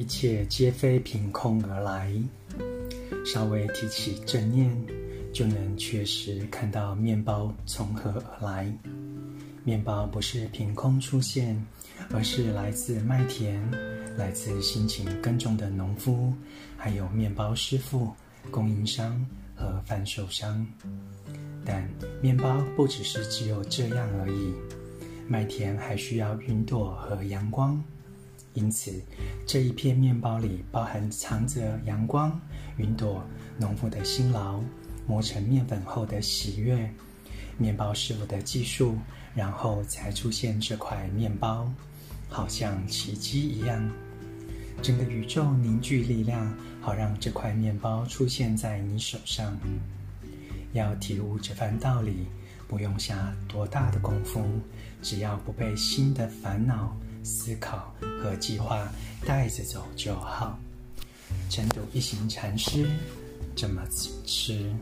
一切皆非凭空而来。稍微提起正念，就能确实看到面包从何而来。面包不是凭空出现，而是来自麦田，来自辛勤耕种的农夫，还有面包师傅、供应商和贩售商。但面包不只是只有这样而已，麦田还需要云朵和阳光。因此，这一片面包里包含藏着阳光、云朵、农夫的辛劳、磨成面粉后的喜悦、面包师傅的技术，然后才出现这块面包，好像奇迹一样。整个宇宙凝聚力量，好让这块面包出现在你手上。要体悟这番道理，不用下多大的功夫，只要不被新的烦恼。思考和计划带着走就好。晨读一行禅师怎么吃。